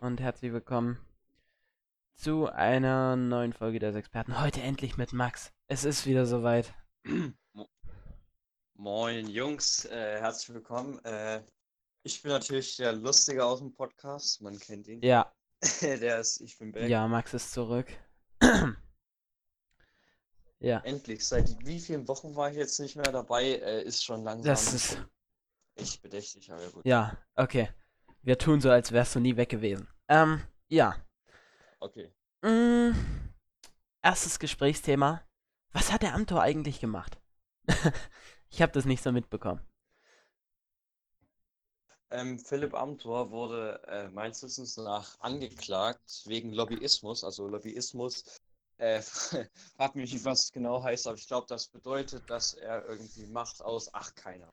und herzlich willkommen zu einer neuen Folge des Experten. Heute endlich mit Max. Es ist wieder soweit. Moin Jungs, äh, herzlich willkommen. Äh, ich bin natürlich der Lustige aus dem Podcast, man kennt ihn. Ja, Der ist, ich bin back. ja, Max ist zurück. ja, Endlich, seit wie vielen Wochen war ich jetzt nicht mehr dabei, äh, ist schon langsam das ist. echt bedächtig, aber gut. Ja, okay. Wir tun so, als wärst du nie weg gewesen. Ähm, ja. Okay. Mm, erstes Gesprächsthema. Was hat der Amtor eigentlich gemacht? ich habe das nicht so mitbekommen. Ähm, Philipp Amthor wurde äh, meines Wissens nach angeklagt wegen Lobbyismus. Also Lobbyismus, äh, frag mich nicht, was es genau heißt, aber ich glaube, das bedeutet, dass er irgendwie Macht aus, ach keiner,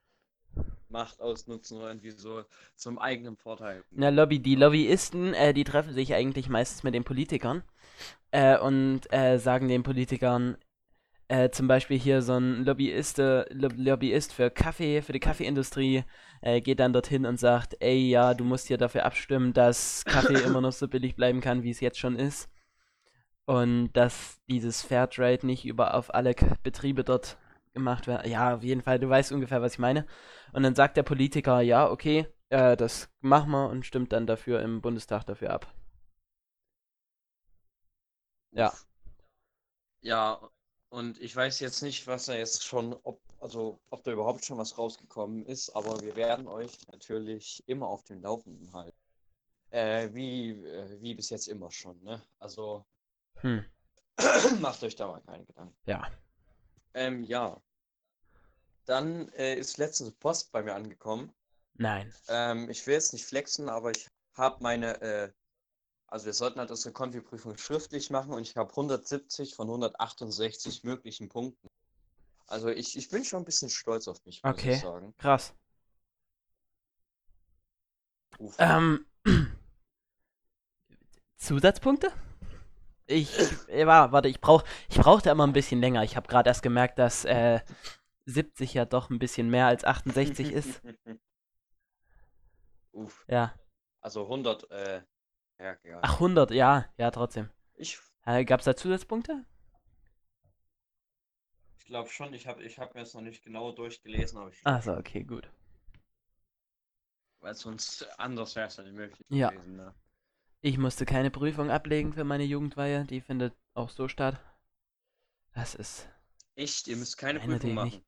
Macht ausnutzen oder irgendwie so zum eigenen Vorteil. Na, Lobby, die Lobbyisten, äh, die treffen sich eigentlich meistens mit den Politikern äh, und äh, sagen den Politikern, äh, zum Beispiel hier so ein Lobbyist, Lo- Lobbyist für Kaffee, für die Kaffeeindustrie, äh, geht dann dorthin und sagt, ey, ja, du musst hier dafür abstimmen, dass Kaffee immer noch so billig bleiben kann, wie es jetzt schon ist. Und dass dieses Fairtrade nicht über auf alle Betriebe dort gemacht wird. Ja, auf jeden Fall, du weißt ungefähr, was ich meine. Und dann sagt der Politiker, ja, okay, äh, das machen wir und stimmt dann dafür im Bundestag dafür ab. Ja. Ja, und ich weiß jetzt nicht, was er jetzt schon, ob, also ob da überhaupt schon was rausgekommen ist, aber wir werden euch natürlich immer auf dem Laufenden halten. Äh, wie, äh, wie bis jetzt immer schon, ne? Also Hm, macht euch da mal keine Gedanken. ja. Ähm, ja. Dann äh, ist letztens Post bei mir angekommen. Nein. Ähm, ich will jetzt nicht flexen, aber ich habe meine, äh, also wir sollten halt unsere Konfi-Prüfung schriftlich machen und ich habe 170 von 168 möglichen Punkten. Also ich, ich bin schon ein bisschen stolz auf mich, muss Okay. ich sagen. Krass. Uff. Ähm, Zusatzpunkte? Ich, äh, war, warte, ich brauch, ich brauchte immer ein bisschen länger. Ich habe gerade erst gemerkt, dass äh, 70 ja doch ein bisschen mehr als 68 ist. Uff. Ja. Also 100, äh, ja, egal. Ach, 100, ja, ja, trotzdem. Ich, Äh, Gab es da Zusatzpunkte? ich glaube schon, ich habe ich hab mir jetzt noch nicht genau durchgelesen, aber ich, Achso, okay, gut. weil sonst anders wäre es ja nicht möglich Ja. gewesen, ne? Ich musste keine Prüfung ablegen für meine Jugendweihe. Die findet auch so statt. Das ist. Echt, ihr müsst keine Prüfung machen.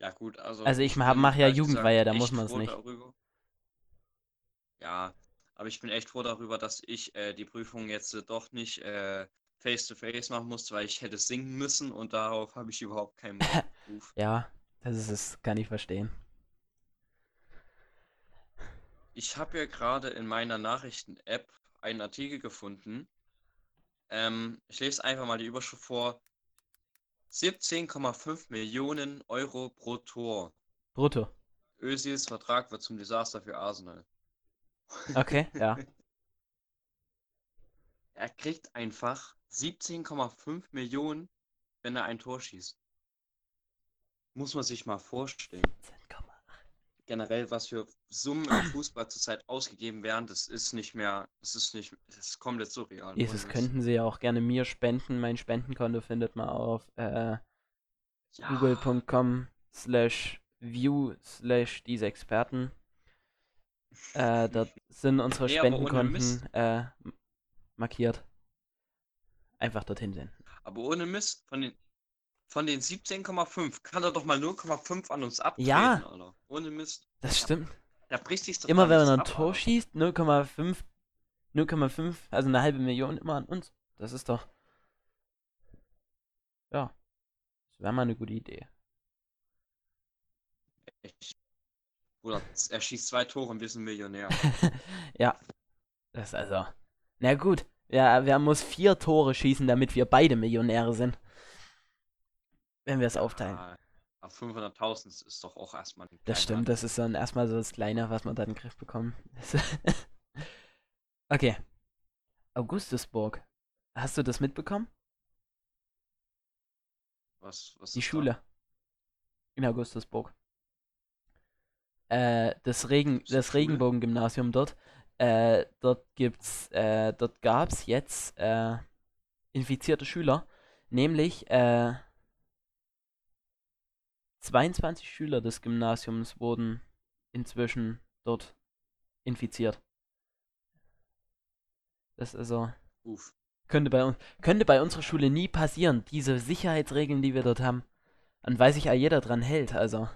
Ja, gut, also. Also ich ich mach- bin mach ja Jugendweihe, da muss man's froh nicht. Darüber. Ja, aber ich bin echt froh darüber, dass ich äh, die Prüfung jetzt äh, doch nicht äh, face-to-face machen musste, weil ich hätte singen müssen und darauf habe ich überhaupt keinen. Uff. Ja, das ist es, kann ich verstehen. Ich habe ja gerade in meiner Nachrichten-App einen Artikel gefunden. Ähm, ich lese einfach mal die Überschrift vor. 17,5 Millionen Euro pro Tor. Brutto. Özils Vertrag wird zum Desaster für Arsenal. Okay, ja. Er kriegt einfach 17,5 Millionen, wenn er ein Tor schießt. Muss man sich mal vorstellen. Generell, was für Summen im Fußball zurzeit ausgegeben werden, das ist nicht mehr, das ist nicht, das ist komplett surreal. Jesus, Witz. könnten Sie ja auch gerne mir spenden. Mein Spendenkonto findet man auf äh, Ja, google.com slash view slash diese Experten. Äh, dort sind unsere Nee, Spendenkonten äh, markiert. Einfach dorthin senden. aber ohne Mist, von den, von den 17,5 kann er doch mal 0,5 an uns abtreten, Ja. Ohne Mist. Das stimmt. Da bricht sich Immer wenn man ein Tor schießt, 0,5, 0,5, also eine halbe Million immer an uns. Das ist doch. Ja. Das wäre mal eine gute Idee. Bruder, er schießt zwei Tore und wir sind Millionär. ja. Das ist also. Na gut. Ja, wer muss vier Tore schießen, damit wir beide Millionäre sind? Wenn wir es aufteilen. Ah, aber 500.000 ist- doch auch erstmal ein Das stimmt, das ist dann erstmal so das Kleine, was man dann in den Griff bekommen. okay. Augustusburg. Hast du das mitbekommen? Was, was Die ist da? Schule. In Augustusburg. äh, das, Regen, das Schule? Regenbogen-Gymnasium dort, äh, dort gibt's, äh, dort gab's jetzt äh, infizierte Schüler, nämlich äh, 22 Schüler des Gymnasiums wurden inzwischen dort infiziert. Das ist also Uff. könnte bei uns könnte bei unserer Schule nie passieren. Diese Sicherheitsregeln, die wir dort haben, an weiß sich ja jeder dran hält. Also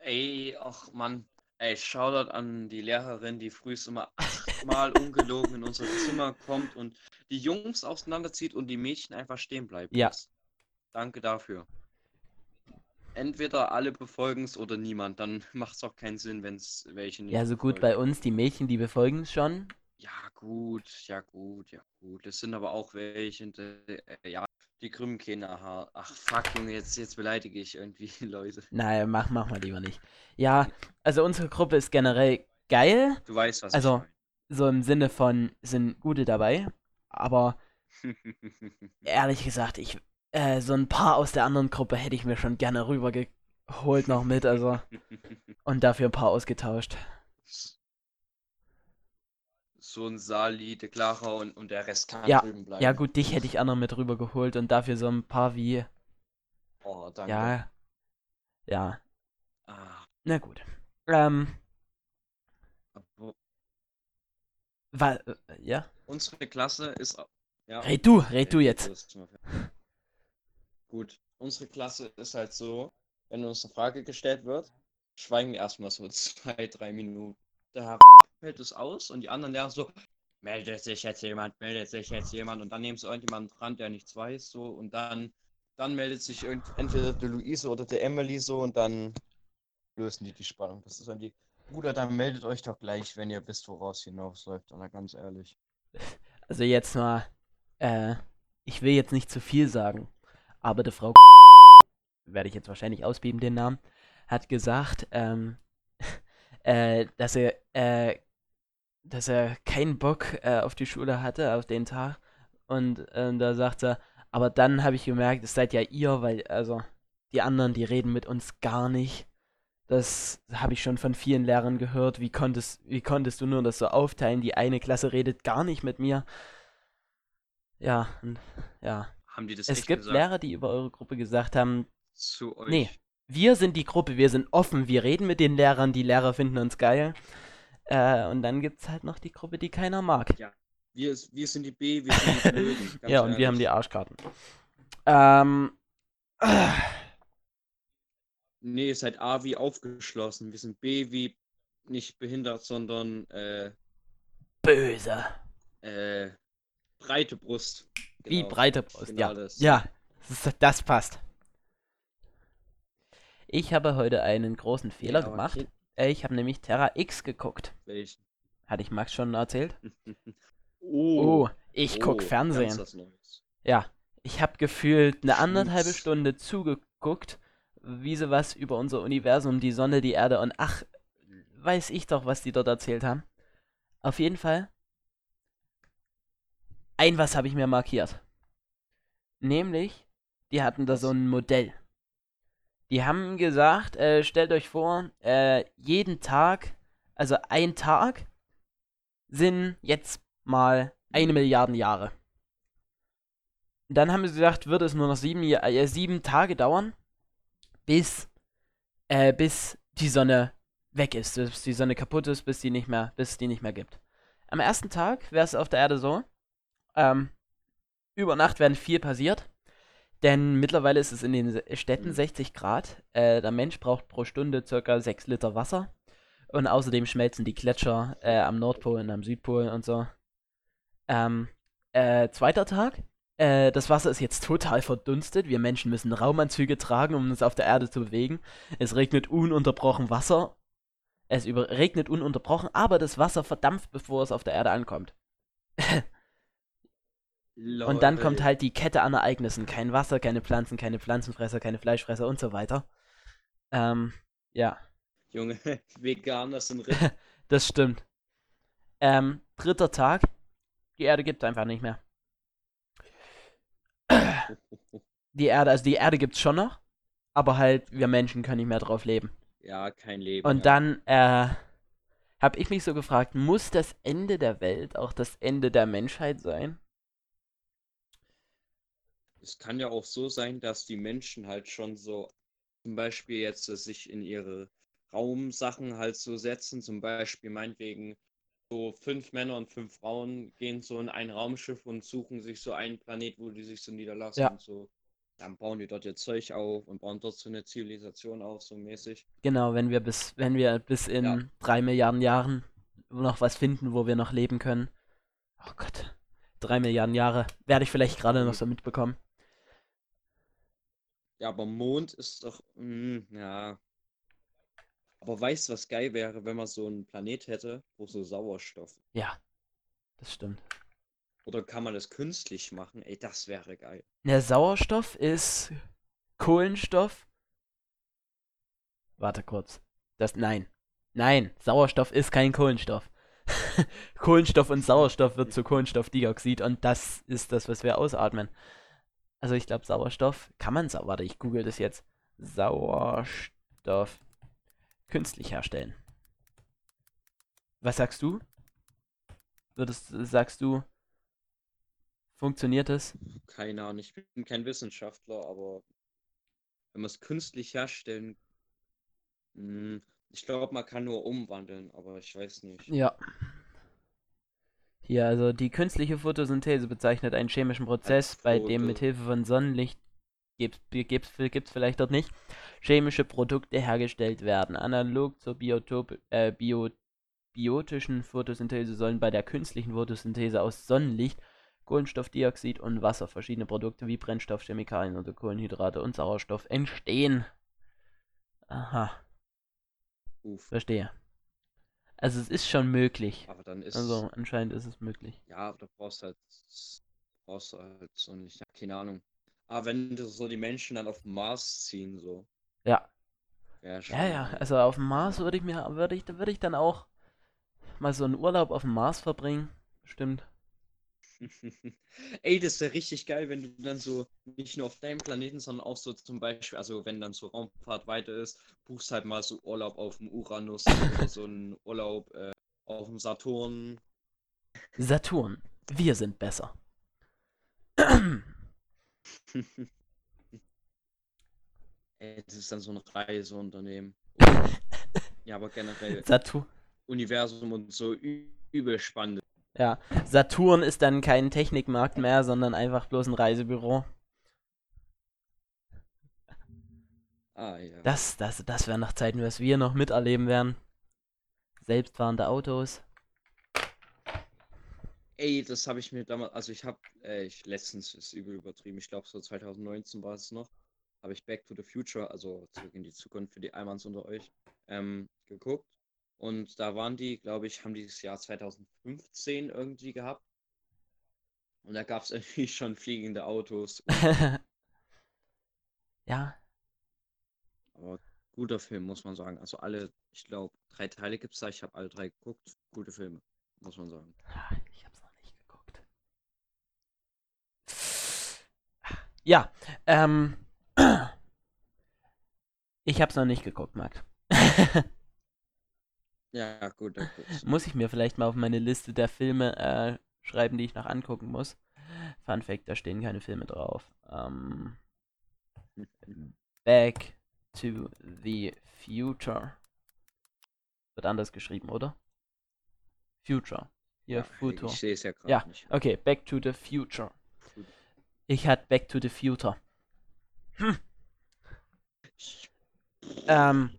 Ey, ach Mann. Ey, Shoutout an die Lehrerin, die frühst immer achtmal ungelogen in unser Zimmer kommt und die Jungs auseinanderzieht und die Mädchen einfach stehen bleiben Ja. Danke dafür. Entweder alle befolgen es oder niemand. Dann macht es auch keinen Sinn, wenn es welche nicht ja, so gut bei befolgen. uns die Mädchen, die befolgen es schon. Ja, gut, ja, gut, ja, gut. Es sind aber auch welche, die, äh, ja, die krümmen keine Haar. Ach, fuck, Junge, jetzt, jetzt beleidige ich irgendwie Leute. Nein, mach, mach mal lieber nicht. Ja, also unsere Gruppe ist generell geil, Du weißt, was Also, so im Sinne von sind gute dabei, aber ich ehrlich gesagt, ich äh, so ein paar aus der anderen Gruppe hätte ich mir schon gerne rübergeholt noch mit, also und dafür ein paar ausgetauscht. So ein Sali, der Clara und, und der Rest kann Ja, drüben bleiben. Ja gut, dich hätte ich auch noch mit rübergeholt und dafür so ein paar wie Oh, danke. ja ja, Ah, na gut. Ähm, wa, äh, ja? unsere Klasse ist. Ja, Red du, red du jetzt. das ist mal fair. Gut, unsere Klasse ist halt so, wenn uns eine Frage gestellt wird, schweigen wir erstmal so zwei, drei Minuten. Herr fällt es aus und die anderen lernen so, meldet sich jetzt jemand, meldet sich jetzt jemand und dann nehmen sie irgendjemanden dran, der nichts weiß, so und dann, dann meldet sich entweder die Luise oder der Emily so und dann lösen die die Spannung. Das ist dann die, Bruder, dann meldet euch doch gleich, wenn ihr wisst, woraus hinausläuft, oder ganz ehrlich. Also jetzt mal, äh, ich will jetzt nicht zu viel sagen, aber die Frau werde ich jetzt wahrscheinlich ausbieben, den Namen, hat gesagt, ähm, äh, dass er, äh, dass er keinen Bock äh, auf die Schule hatte, auf den Tag. Und ähm, da sagt er, aber dann habe ich gemerkt, es seid ja ihr, weil, also, die anderen, die reden mit uns gar nicht. Das habe ich schon von vielen Lehrern gehört. Wie konntest, wie konntest du nur das so aufteilen? Die eine Klasse redet gar nicht mit mir. Ja, ja. Haben die das Es gibt gesagt Lehrer, die über eure Gruppe gesagt haben, zu euch? Nee. wir sind die Gruppe, wir sind offen, wir reden mit den Lehrern, die Lehrer finden uns geil. Äh, und dann gibt's halt noch die Gruppe, die keiner mag. Wir, wir sind die B, wir sind die Blöden. ja, und wir haben die ehrlich. Arschkarten. Ähm, äh, Nee, ihr seid A wie aufgeschlossen. Wir sind B wie nicht behindert, sondern äh, böse. äh, breite Brust. Wie Genau. breite Brust, Genau ja. das. Ja, das, passt. Ich habe heute einen großen Fehler Ja, gemacht. Kind- Äh, Ich habe nämlich Terra X geguckt. Welchen? Hatte ich Max schon erzählt? Oh, Oh, ich guck oh, Fernsehen. Ja, ich habe gefühlt eine anderthalbe? Stunde zugeguckt, wie sie was über unser Universum, die Sonne, die Erde und ach, weiß ich doch, was die dort erzählt haben. Auf jeden Fall. Ein was habe ich mir markiert. Nämlich, die hatten da so ein Modell. Die haben gesagt, äh, stellt euch vor, äh, jeden Tag, also ein Tag, sind jetzt mal eine Milliarde Jahre. Dann haben sie gesagt, wird es nur noch sieben, äh, sieben Tage dauern, bis, äh, bis die Sonne weg ist, bis die Sonne kaputt ist, bis die nicht mehr, bis es die nicht mehr gibt. Am ersten Tag wäre es auf der Erde so, ähm, über Nacht werden viel passiert, denn mittlerweile ist es in den Städten Mhm. 60 Grad. Äh, der Mensch braucht pro Stunde circa 6 Liter Wasser. Und außerdem schmelzen die Gletscher äh, am Nordpol und am Südpol und so. Ähm, äh, zweiter Tag. Äh, das Wasser ist jetzt total verdunstet. Wir Menschen müssen Raumanzüge tragen, um uns auf der Erde zu bewegen. Es regnet ununterbrochen Wasser. Es regnet ununterbrochen, aber das Wasser verdampft, bevor es auf der Erde ankommt. Und dann kommt Lol. halt die Kette an Ereignissen. Kein Wasser, keine Pflanzen, keine Pflanzenfresser, keine Fleischfresser und so weiter. Ähm, ja, Junge, Veganer sind richtig. das stimmt. Ähm, dritter Tag. Die Erde gibt einfach nicht mehr. Die Erde, also die Erde gibt's schon noch, aber halt wir Menschen können nicht mehr drauf leben. Ja, kein Leben. Und ja. dann äh, habe ich mich so gefragt, muss das Ende der Welt auch das Ende der Menschheit sein? Es kann ja auch so sein, dass die Menschen halt schon so, zum Beispiel jetzt sich in ihre Raumsachen halt so setzen, zum Beispiel meinetwegen so fünf Männer und fünf Frauen gehen so in ein Raumschiff und suchen sich so einen Planet, wo die sich so niederlassen Ja. und so. Dann bauen die dort ihr Zeug auf und bauen dort so eine Zivilisation auf, so mäßig. Genau, wenn wir bis, wenn wir bis in Ja. drei Milliarden Jahren noch was finden, wo wir noch leben können. Oh Gott, drei Milliarden Jahre werde ich vielleicht gerade noch so mitbekommen. Ja, aber Mond ist doch, mm, ja. Aber weißt du, was geil wäre, wenn man so einen Planet hätte, wo so Sauerstoff. Ja, das stimmt. Oder kann man das künstlich machen? Ey, das wäre geil. Der Sauerstoff ist Kohlenstoff. Warte kurz. Das nein. Nein, Sauerstoff ist kein Kohlenstoff. Kohlenstoff und Sauerstoff wird zu Kohlenstoffdioxid und das ist das, was wir ausatmen. Also ich glaube Sauerstoff kann man sau warte, ich google das jetzt. Sauerstoff künstlich herstellen. Was sagst du? Würdest sagst du funktioniert es? Keine Ahnung, ich bin kein Wissenschaftler, aber wenn man es künstlich herstellen, mm, ich glaube, man kann nur umwandeln, aber ich weiß nicht. Ja. Hier, also die künstliche Photosynthese bezeichnet einen chemischen Prozess, bei dem mithilfe von Sonnenlicht gibt's, gibt's, gibt's vielleicht dort nicht, chemische Produkte hergestellt werden. Analog zur Biotop, äh, Bio, biotischen Photosynthese sollen bei der künstlichen Photosynthese aus Sonnenlicht, Kohlenstoffdioxid und Wasser verschiedene Produkte wie Brennstoff, Chemikalien oder Kohlenhydrate und Sauerstoff entstehen. Aha, Uff. verstehe. Also es ist schon möglich. Aber dann ist, Also anscheinend ist es möglich. ja, aber da brauchst du halt, brauchst du halt so nicht, ja, keine Ahnung. Aber wenn du so die Menschen dann auf den Mars ziehen, so, Ja. wäre schon. Ja, ja. Also auf dem Mars würde ich mir, würde ich, würde ich dann auch mal so einen Urlaub auf dem Mars verbringen. Stimmt. Ey, das wäre richtig geil, wenn du dann so nicht nur auf deinem Planeten, sondern auch so zum Beispiel, also wenn dann so Raumfahrt weiter ist, buchst halt mal so Urlaub auf dem Uranus oder so einen Urlaub äh, auf dem Saturn. Saturn. Wir sind besser. Ey, das ist dann so ein Reiseunternehmen. Ja, aber generell Saturn. Universum und so übel spannend. Ja. Saturn ist dann kein Technikmarkt mehr, sondern einfach bloß ein Reisebüro. Ah, ja. Das, das, das wären noch Zeiten, was wir noch miterleben werden. Selbstfahrende Autos. Ey, das habe ich mir damals, also ich habe, äh, ich letztens ist übel übertrieben, ich glaube so 2019 war es noch, habe ich Back to the Future, also zurück in die Zukunft für die Almans unter euch, ähm, geguckt. Und da waren die, glaube ich, haben die das Jahr 2015 irgendwie gehabt. Und da gab es irgendwie schon fliegende Autos. ja, Aber guter Film, muss man sagen. Also alle, ich glaube, drei Teile gibt es da. Ich habe alle drei geguckt. Gute Filme, muss man sagen. Ich hab's noch nicht geguckt. Ja, ähm. Ich hab's noch nicht geguckt, Max. Ja, gut, gut. Muss ich mir vielleicht mal auf meine Liste der Filme äh, schreiben, die ich noch angucken muss. Fun Fact, da stehen keine Filme drauf. Ähm, Back to the Future. Wird anders geschrieben, oder? Future. Hier, Ja, Future. Ich sehe es ja gerade Ja, nicht. okay, Back to the Future. Ich hatte Back to the Future. Ähm.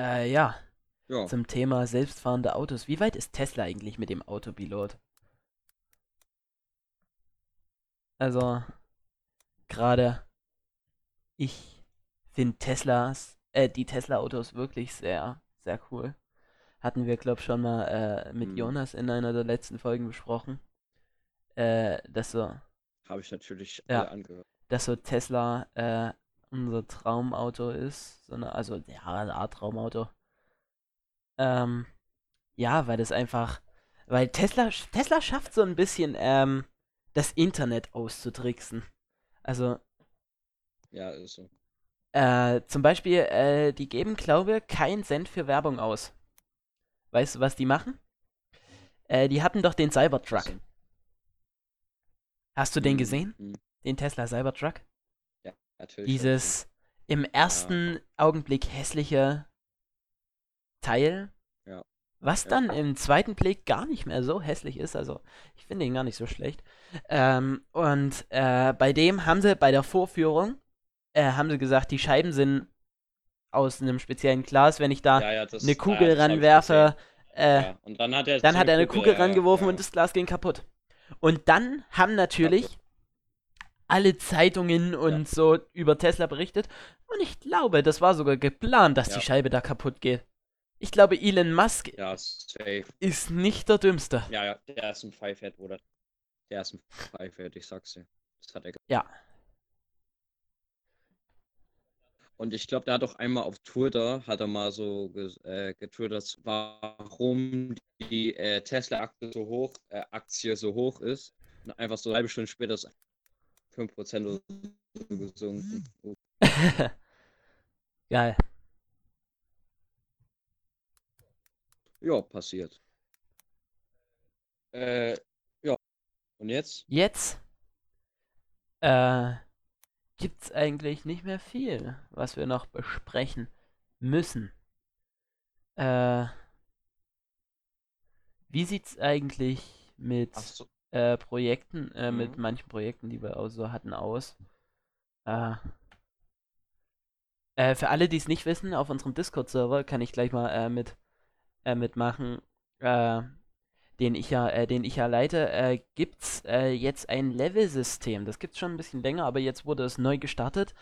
Äh, ja, Ja, zum Thema selbstfahrende Autos. Wie weit ist Tesla eigentlich mit dem Autopilot? Also, gerade ich finde Teslas, äh, die Tesla-Autos wirklich sehr, sehr cool. Hatten wir, glaub schon mal äh, mit Hm. Jonas in einer der letzten Folgen besprochen. Äh, dass so, habe ich natürlich Ja. angehört. dass so Tesla äh, unser Traumauto ist. So eine, also, ja, eine Art Traumauto. Ähm, ja, weil das einfach, weil Tesla, Tesla schafft so ein bisschen, ähm, das Internet auszutricksen. Also, Ja, ist so. Äh, zum Beispiel, äh, die geben, glaube ich, keinen Cent für Werbung aus. Weißt du, was die machen? Äh, die hatten doch den Cybertruck. Hast du den Mhm, gesehen? mhm. Den Tesla Cybertruck? Ja, natürlich. Dieses im ersten Augenblick hässliche Teil, Ja. was Ja. dann im zweiten Blick gar nicht mehr so hässlich ist. Also ich finde ihn gar nicht so schlecht. Ähm, und äh, bei dem haben sie bei der Vorführung äh, haben sie gesagt, die Scheiben sind aus einem speziellen Glas. Wenn ich da Ja, ja, eine ja, Kugel ranwerfe, äh. Ja. Dann hat er, dann hat er eine Kugel ja, rangeworfen ja. und das Glas ging kaputt. Und dann haben natürlich alle Zeitungen und so über Tesla berichtet. Und ich glaube, das war sogar geplant, dass Ja. die Scheibe da kaputt geht. Ich glaube, Elon Musk Ja, ist nicht der Dümmste. Ja, ja, der ist ein Pfeifhead, Bruder. Der ist ein Pfeifhead, ich sag's dir. Das hat er Ja. Und ich glaube, der hat auch einmal auf Twitter, hat er mal so äh, getwittert, warum die äh, Tesla-Aktie so hoch, äh, Aktie so hoch ist. Und einfach so eine halbe Stunde später ist 5% oder so gesunken. Geil. Ja, passiert. Äh, ja. Und jetzt? Jetzt äh, gibt's eigentlich nicht mehr viel, was wir noch besprechen müssen. Äh, wie sieht's eigentlich mit Ach so. Äh, Projekten, äh, mit Mhm. manchen Projekten, die wir auch so hatten, aus. Äh, äh, für alle, die es nicht wissen, auf unserem Discord-Server kann ich gleich mal äh, mit äh, mitmachen, den ich ja, äh, den ich ja leite, äh, gibt's jetzt ein Level-System. Das gibt's schon ein bisschen länger, aber jetzt wurde es neu gestartet.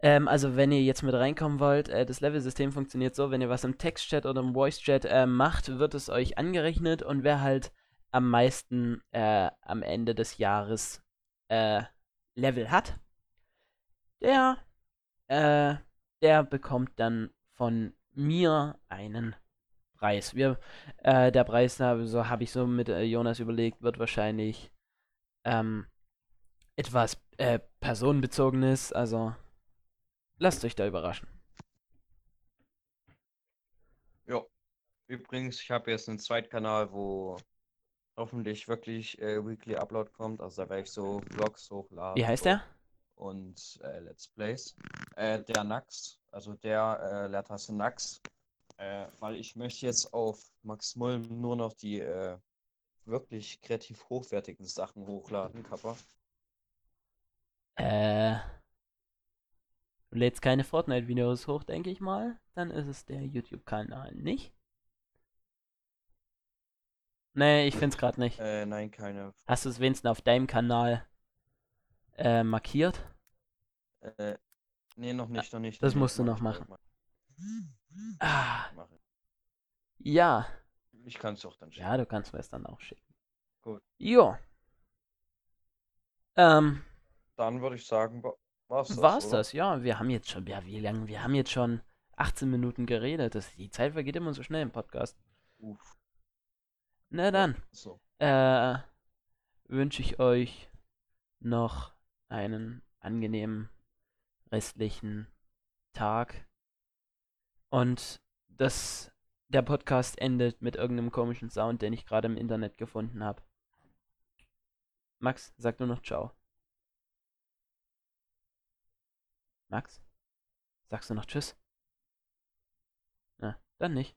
Ähm, also wenn ihr jetzt mit reinkommen wollt, äh, das Level-System funktioniert so, wenn ihr was im Text-Chat oder im Voice-Chat äh, macht, wird es euch angerechnet und wer halt am meisten äh, am Ende des Jahres äh, Level hat, der, äh, der bekommt dann von mir einen Preis. Wir, äh, der Preis, da so habe ich so mit äh, Jonas überlegt, wird wahrscheinlich ähm, etwas äh, personenbezogenes, also lasst euch da überraschen. Ja. Übrigens, ich habe jetzt einen Zweitkanal, wo hoffentlich wirklich äh, Weekly Upload kommt. Also da werde ich so Vlogs hochladen. Wie heißt der? Und äh, Let's Plays. Äh, der Nax, also der äh, Leertaste Nax. Äh, weil ich möchte jetzt auf Max Mulm nur noch die äh, wirklich kreativ hochwertigen Sachen hochladen, Kappa. Äh, du lädst keine Fortnite-Videos hoch, denke ich mal. Dann ist es der YouTube-Kanal nicht. Nee, ich find's gerade nicht. Äh, nein, keine. Hast du es wenigstens auf deinem Kanal äh, markiert? Äh, nee, noch nicht, noch nicht. das nee, musst du noch machen. bald Ah, ja. Ich kann es auch dann schicken. Ja, du kannst mir es dann auch schicken. Gut. Jo. Ähm, Dann würde ich sagen, wa- war's das, war's oder? das? Ja, wir haben jetzt schon, ja, wie lange? Wir haben jetzt schon 18 Minuten geredet. Das, die Zeit vergeht immer so schnell im Podcast. Uff. Na dann. So. äh, wünsche ich euch noch einen angenehmen restlichen Tag. Und das, der Podcast endet mit irgendeinem komischen Sound, den ich gerade im Internet gefunden habe. Max, sag nur noch Ciao. Max? Sagst du noch Tschüss? Na, dann nicht.